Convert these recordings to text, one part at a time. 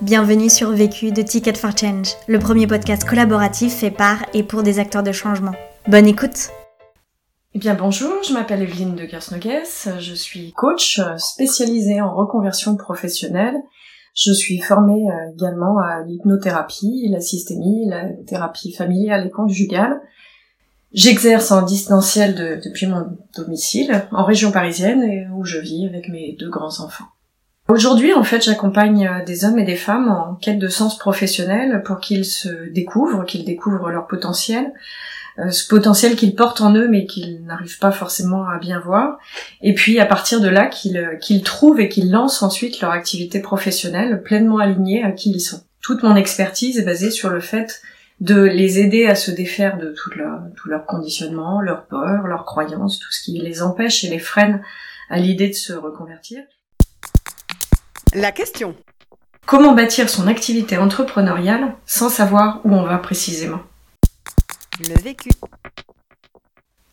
Bienvenue sur Vécu de Ticket for Change, le premier podcast collaboratif fait par et pour des acteurs de changement. Bonne écoute Eh bien bonjour, je m'appelle Evelyne de Gersnogues, je suis coach spécialisée en reconversion professionnelle. Je suis formée euh, également à l'hypnothérapie, la systémie, la thérapie familiale et conjugale. J'exerce en distanciel depuis mon domicile, en région parisienne, où je vis avec mes deux grands-enfants. Aujourd'hui, en fait, j'accompagne euh, des hommes et des femmes en quête de sens professionnel pour qu'ils se découvrent, qu'ils découvrent leur potentiel, euh, ce potentiel qu'ils portent en eux mais qu'ils n'arrivent pas forcément à bien voir. Et puis à partir de là, qu'ils euh, qu'ils trouvent et qu'ils lancent ensuite leur activité professionnelle pleinement alignée à qui ils sont. Toute mon expertise est basée sur le fait de les aider à se défaire de tout leur, tout leur conditionnement, leur peur, leurs croyances, tout ce qui les empêche et les freine à l'idée de se reconvertir. La question. Comment bâtir son activité entrepreneuriale sans savoir où on va précisément? Le vécu.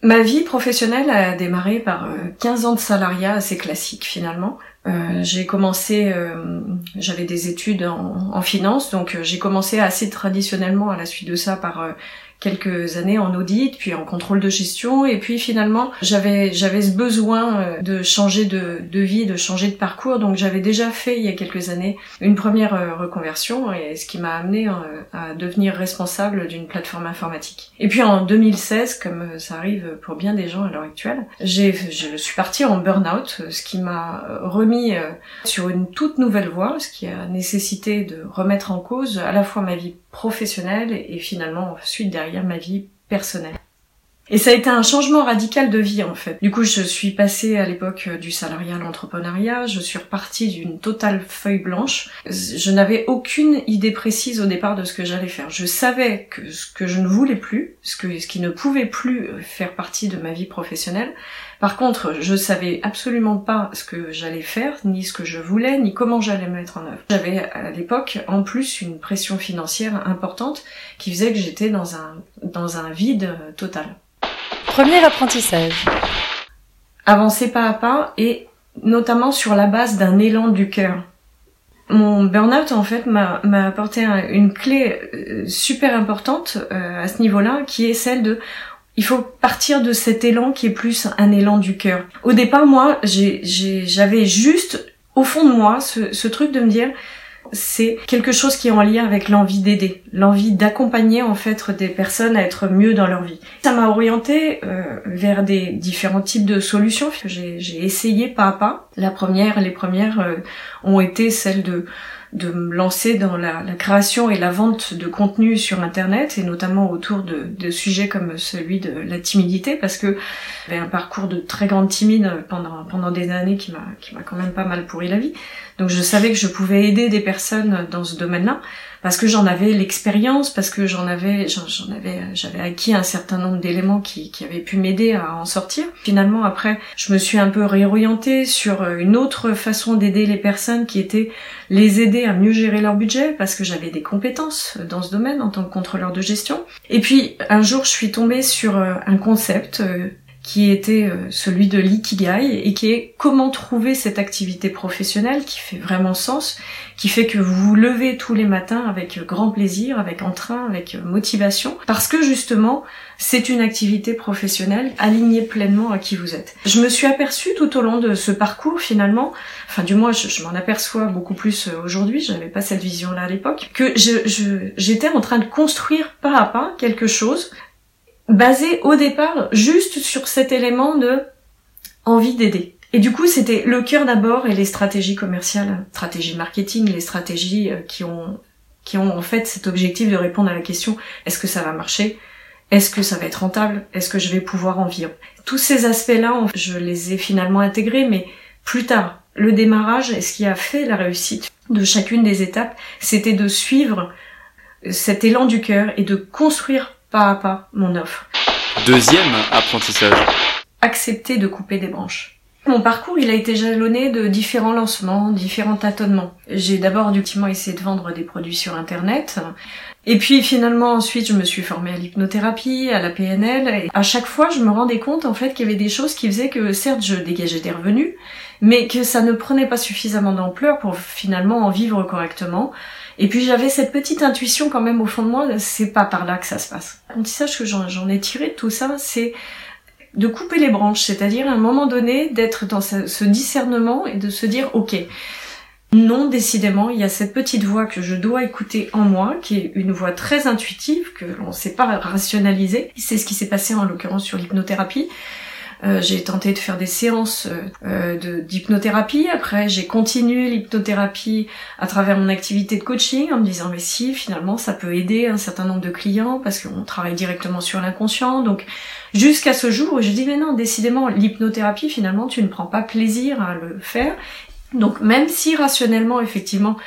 Ma vie professionnelle a démarré par 15 euh, ans de salariat assez classique finalement. Euh, j'ai commencé, euh, j'avais des études en, en finance, donc j'ai commencé assez traditionnellement à la suite de ça par quelques années en audit, puis en contrôle de gestion, et puis finalement j'avais j'avais ce besoin euh, de changer de, de vie, de changer de parcours, donc j'avais déjà fait il y a quelques années une première euh, reconversion, et ce qui m'a amené euh, à devenir responsable d'une plateforme informatique. Et puis en 2016, comme ça arrive pour bien des gens à l'heure actuelle, j'ai je suis partie en burn-out, ce qui m'a remis sur une toute nouvelle voie, ce qui a nécessité de remettre en cause à la fois ma vie professionnelle et finalement ensuite derrière ma vie personnelle. Et ça a été un changement radical de vie en fait. Du coup, je suis passée à l'époque du salariat à l'entrepreneuriat, je suis repartie d'une totale feuille blanche. Je n'avais aucune idée précise au départ de ce que j'allais faire. Je savais que ce que je ne voulais plus, ce, que, ce qui ne pouvait plus faire partie de ma vie professionnelle. Par contre, je savais absolument pas ce que j'allais faire, ni ce que je voulais, ni comment j'allais mettre en œuvre. J'avais à l'époque en plus une pression financière importante qui faisait que j'étais dans un, dans un vide total. Premier apprentissage. Avancer pas à pas et notamment sur la base d'un élan du cœur. Mon burn-out en fait m'a apporté une clé euh, super importante euh, à ce niveau-là qui est celle de il faut partir de cet élan qui est plus un élan du cœur. Au départ, moi, j'avais juste au fond de moi ce, ce truc de me dire c'est quelque chose qui est en lien avec l'envie d'aider, l'envie d'accompagner en fait des personnes à être mieux dans leur vie. Ça m'a orienté euh, vers des différents types de solutions j'ai essayé pas à pas. La première, les premières euh, ont été celles de de me lancer dans la, création et la vente de contenu sur internet et notamment autour de, sujets comme celui de la timidité parce que j'avais un parcours de très grande timide pendant pendant des années qui m'a qui m'a quand même pas mal pourri la vie. Donc je savais que je pouvais aider des personnes dans ce domaine-là parce que j'en avais l'expérience, parce que j'en avais, j'en avais, j'avais acquis un certain nombre d'éléments qui, qui avaient pu m'aider à en sortir. Finalement, après, je me suis un peu réorientée sur une autre façon d'aider les personnes qui était les aider à mieux gérer leur budget parce que j'avais des compétences dans ce domaine en tant que contrôleur de gestion. Et puis un jour, je suis tombée sur euh, un concept euh, qui était euh, celui de l'ikigai et qui est comment trouver cette activité professionnelle qui fait vraiment sens, qui fait que vous vous levez tous les matins avec grand plaisir, avec entrain, avec motivation, parce que justement c'est une activité professionnelle alignée pleinement à qui vous êtes. Je me suis aperçue tout au long de ce parcours finalement, enfin du moins je, m'en aperçois beaucoup plus euh, aujourd'hui, j'avais pas cette vision-là à l'époque, que j'étais en train de construire pas à pas quelque chose basé au départ juste sur cet élément de envie d'aider. Et du coup, c'était le cœur d'abord et les stratégies commerciales, stratégies marketing, les stratégies euh, qui ont qui ont en fait cet objectif de répondre à la question est-ce que ça va marcher? Est-ce que ça va être rentable? Est-ce que je vais pouvoir en vivre? Tous ces aspects-là, je les ai finalement intégrés, mais plus tard. Le démarrage et ce qui a fait la réussite de chacune des étapes, c'était de suivre cet élan du cœur et de construire pas à pas mon offre. Deuxième apprentissage. Accepter de couper des branches. Mon parcours, il a été jalonné de différents lancements, différents tâtonnements. J'ai d'abord ultimement essayé de vendre des produits sur Internet. Et puis finalement ensuite je me suis formée à l'hypnothérapie, à la PNL et à chaque fois je me rendais compte en fait qu'il y avait des choses qui faisaient que certes je dégageais des revenus mais que ça ne prenait pas suffisamment d'ampleur pour finalement en vivre correctement. Et puis j'avais cette petite intuition quand même au fond de moi, c'est pas par là que ça se passe. L'apprentissage que j'en ai tiré de tout ça, c'est de couper les branches, c'est-à-dire à un moment donné d'être dans ce, discernement et de se dire ok, non, décidément, il y a cette petite voix que je dois écouter en moi, qui est une voix très intuitive, que l'on ne sait pas rationaliser. C'est ce qui s'est passé en l'occurrence sur l'hypnothérapie. Euh, j'ai tenté de faire des séances euh, d'hypnothérapie. Après, j'ai continué l'hypnothérapie à travers mon activité de coaching en me disant mais si finalement ça peut aider un certain nombre de clients parce qu'on travaille directement sur l'inconscient. Donc jusqu'à ce jour où je dis mais non, décidément l'hypnothérapie finalement tu ne prends pas plaisir à le faire. Donc même si rationnellement effectivement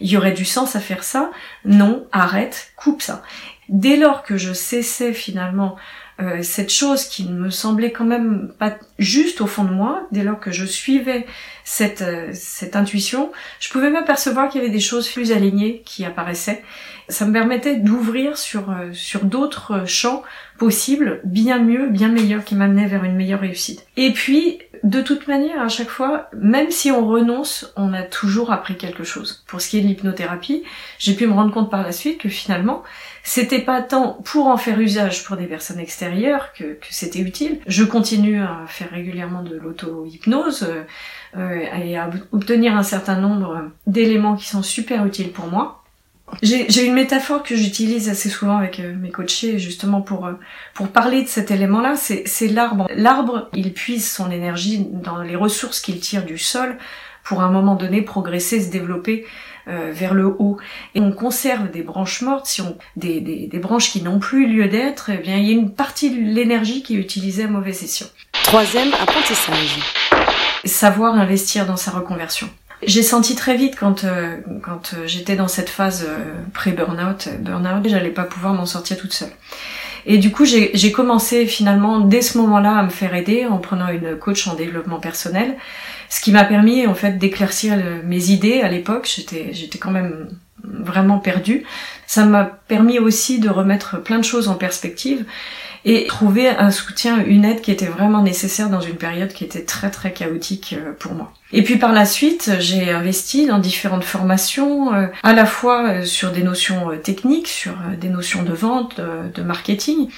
il y aurait du sens à faire ça, non, arrête, coupe ça. Dès lors que je cessais finalement euh, cette chose qui ne me semblait quand même pas juste au fond de moi, dès lors que je suivais cette, euh, cette intuition, je pouvais m'apercevoir qu'il y avait des choses plus alignées qui apparaissaient. Ça me permettait d'ouvrir sur, euh, sur d'autres champs possibles, bien mieux, bien meilleurs, qui m'amenaient vers une meilleure réussite. Et puis, de toute manière, à chaque fois, même si on renonce, on a toujours appris quelque chose. Pour ce qui est de l'hypnothérapie, j'ai pu me rendre compte par la suite que finalement, c'était pas tant pour en faire usage pour des personnes extérieures que, c'était utile. Je continue à faire régulièrement de l'auto-hypnose euh, et à obtenir un certain nombre d'éléments qui sont super utiles pour moi. J'ai une métaphore que j'utilise assez souvent avec euh, mes coachés justement pour euh, pour parler de cet élément-là, c'est l'arbre. L'arbre, il puise son énergie dans les ressources qu'il tire du sol pour à un moment donné progresser, se développer euh, vers le haut. Et on conserve des branches mortes, si on des, des, des branches qui n'ont plus lieu d'être, eh bien il y a une partie de l'énergie qui est utilisée à mauvais escient. Troisième apprentissage. Savoir investir dans sa reconversion. J'ai senti très vite quand euh, quand euh, j'étais dans cette phase pré-burnout, burnout, j'allais pas pouvoir m'en sortir toute seule. Et du coup, j'ai commencé finalement dès ce moment-là à me faire aider en prenant une coach en développement personnel ce qui m'a permis en fait d'éclaircir mes idées à l'époque. J'étais j'étais quand même vraiment perdue. Ça m'a permis aussi de remettre plein de choses en perspective et trouver un soutien, une aide qui était vraiment nécessaire dans une période qui était très très chaotique euh, pour moi. Et puis par la suite, j'ai investi dans différentes formations, euh, à la fois euh, sur des notions techniques, sur des notions de vente, de marketing,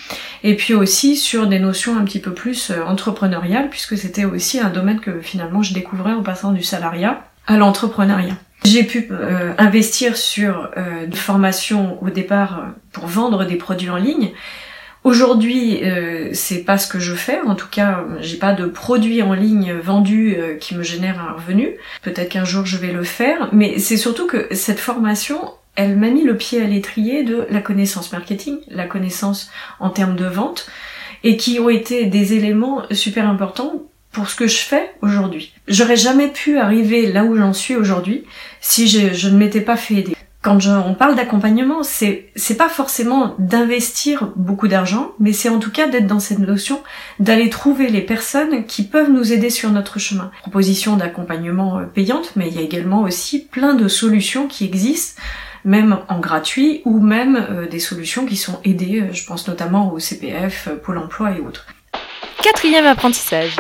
et puis aussi sur des notions un petit peu plus entrepreneuriales, puisque c'était aussi un domaine que finalement je découvrais en passant du salariat à l'entrepreneuriat. J'ai pu investir sur des formations au départ pour vendre des produits en ligne, Aujourd'hui, euh, c'est pas ce que je fais. En tout cas, j'ai pas de produit en ligne vendu euh, qui me génère un revenu. Peut-être qu'un jour je vais le faire, mais c'est surtout que cette formation, elle m'a mis le pied à l'étrier de la connaissance marketing, la connaissance en termes de vente, et qui ont été des éléments super importants pour ce que je fais aujourd'hui. J'aurais jamais pu arriver là où j'en suis aujourd'hui si je, je ne m'étais pas fait aider quand on parle d'accompagnement, c'est c'est pas forcément d'investir beaucoup d'argent, mais c'est en tout cas d'être dans cette notion d'aller trouver les personnes qui peuvent nous aider sur notre chemin. Proposition d'accompagnement euh, payante, mais il y a également aussi plein de solutions qui existent même en gratuit ou même euh, des solutions qui sont aidées, euh, je pense notamment au CPF, Pôle emploi et autres. Quatrième apprentissage.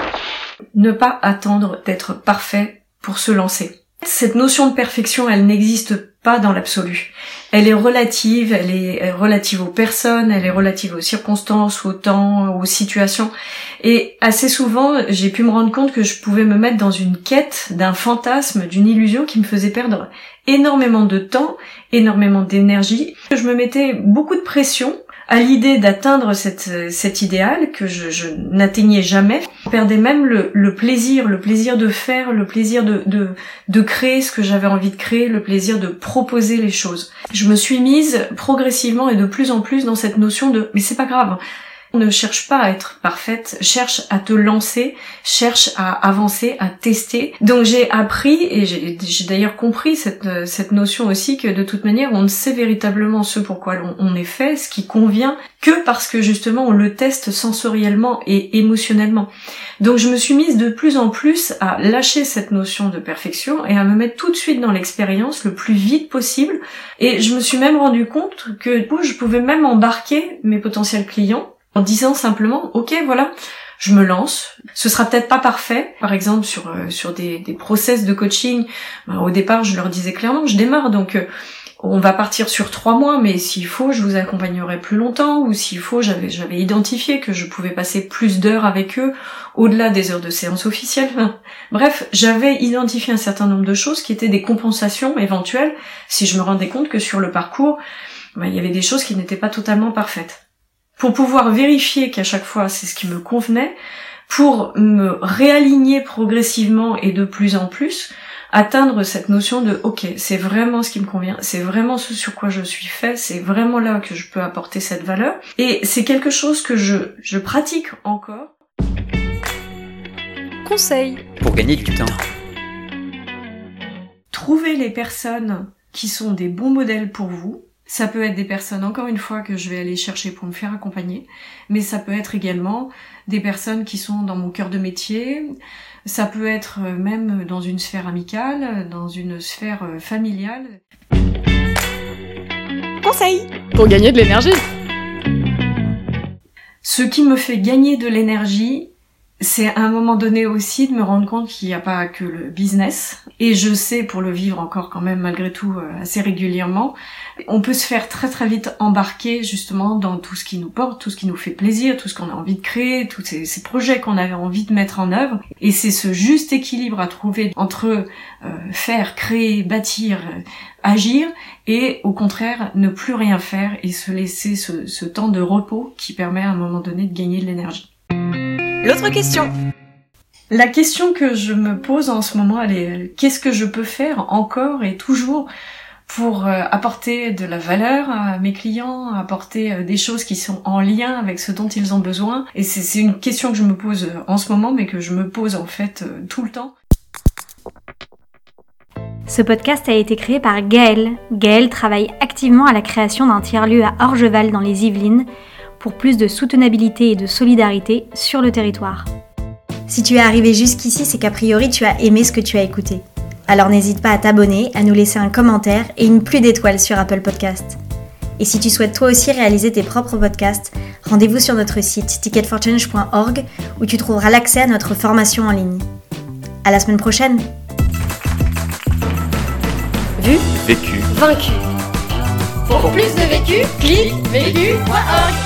Ne pas attendre d'être parfait pour se lancer. Cette notion de perfection, elle n'existe pas dans l'absolu. Elle est relative, elle est relative aux personnes, elle est relative aux circonstances, au temps, aux situations. Et assez souvent, j'ai pu me rendre compte que je pouvais me mettre dans une quête d'un fantasme, d'une illusion qui me faisait perdre énormément de temps, énormément d'énergie. Je me mettais beaucoup de pression à l'idée d'atteindre cet idéal que je, je n'atteignais jamais, je perdais même le, le, plaisir, le plaisir de faire, le plaisir de, de, de créer ce que j'avais envie de créer, le plaisir de proposer les choses. Je me suis mise progressivement et de plus en plus dans cette notion de mais c'est pas grave, ne cherche pas à être parfaite, cherche à te lancer, cherche à avancer, à tester. Donc j'ai appris et j'ai d'ailleurs compris cette, cette notion aussi que de toute manière on ne sait véritablement ce pourquoi on, est fait, ce qui convient, que parce que justement on le teste sensoriellement et émotionnellement. Donc je me suis mise de plus en plus à lâcher cette notion de perfection et à me mettre tout de suite dans l'expérience le plus vite possible. Et je me suis même rendu compte que je pouvais même embarquer mes potentiels clients en disant simplement, ok, voilà, je me lance. Ce sera peut-être pas parfait. Par exemple, sur euh, sur des, des process de coaching, ben, au départ, je leur disais clairement, je démarre, donc euh, on va partir sur trois mois, mais s'il faut, je vous accompagnerai plus longtemps, ou s'il faut, j'avais j'avais identifié que je pouvais passer plus d'heures avec eux, au-delà des heures de séance officielle. Bref, j'avais identifié un certain nombre de choses qui étaient des compensations éventuelles si je me rendais compte que sur le parcours, ben, il y avait des choses qui n'étaient pas totalement parfaites pour pouvoir vérifier qu'à chaque fois c'est ce qui me convenait, pour me réaligner progressivement et de plus en plus, atteindre cette notion de ok, c'est vraiment ce qui me convient, c'est vraiment ce sur quoi je suis fait, c'est vraiment là que je peux apporter cette valeur. Et c'est quelque chose que je, je pratique encore. Conseil pour gagner du temps. Trouvez les personnes qui sont des bons modèles pour vous, ça peut être des personnes, encore une fois, que je vais aller chercher pour me faire accompagner, mais ça peut être également des personnes qui sont dans mon cœur de métier, ça peut être euh, même dans une sphère amicale, dans une sphère euh, familiale. Conseil pour gagner de l'énergie. Ce qui me fait gagner de l'énergie, c'est un moment donné aussi de me rendre compte qu'il n'y a pas que le business. Et je sais, pour le vivre encore quand même malgré tout euh, assez régulièrement, on peut se faire très très vite embarquer justement dans tout ce qui nous porte, tout ce qui nous fait plaisir, tout ce qu'on a envie de créer, tous ces, projets qu'on avait envie de mettre en œuvre. Et c'est ce juste équilibre à trouver entre euh, faire, créer, bâtir, euh, agir et au contraire ne plus rien faire et se laisser ce, ce temps de repos qui permet à un moment donné de gagner de l'énergie. L'autre question. La question que je me pose en ce moment, elle est qu'est-ce que je peux faire encore et toujours pour euh, apporter de la valeur à mes clients, apporter euh, des choses qui sont en lien avec ce dont ils ont besoin? Et c'est une question que je me pose euh, en ce moment, mais que je me pose en fait tout le temps. Ce podcast a été créé par Gaëlle. Gaëlle travaille activement à la création d'un tiers-lieu à Orgeval dans les Yvelines pour plus de soutenabilité et de solidarité sur le territoire. Si tu es arrivé jusqu'ici, c'est qu'a priori tu as aimé ce que tu as écouté. Alors n'hésite pas à t'abonner, à nous laisser un commentaire et une pluie d'étoiles sur Apple Podcast. Et si tu souhaites toi aussi réaliser tes propres podcasts, rendez-vous sur notre site ticketforchange.org où tu trouveras l'accès à notre formation en ligne. À la semaine prochaine. Vu, vécu, vaincu. Pour plus de vécu, clique vécu.org.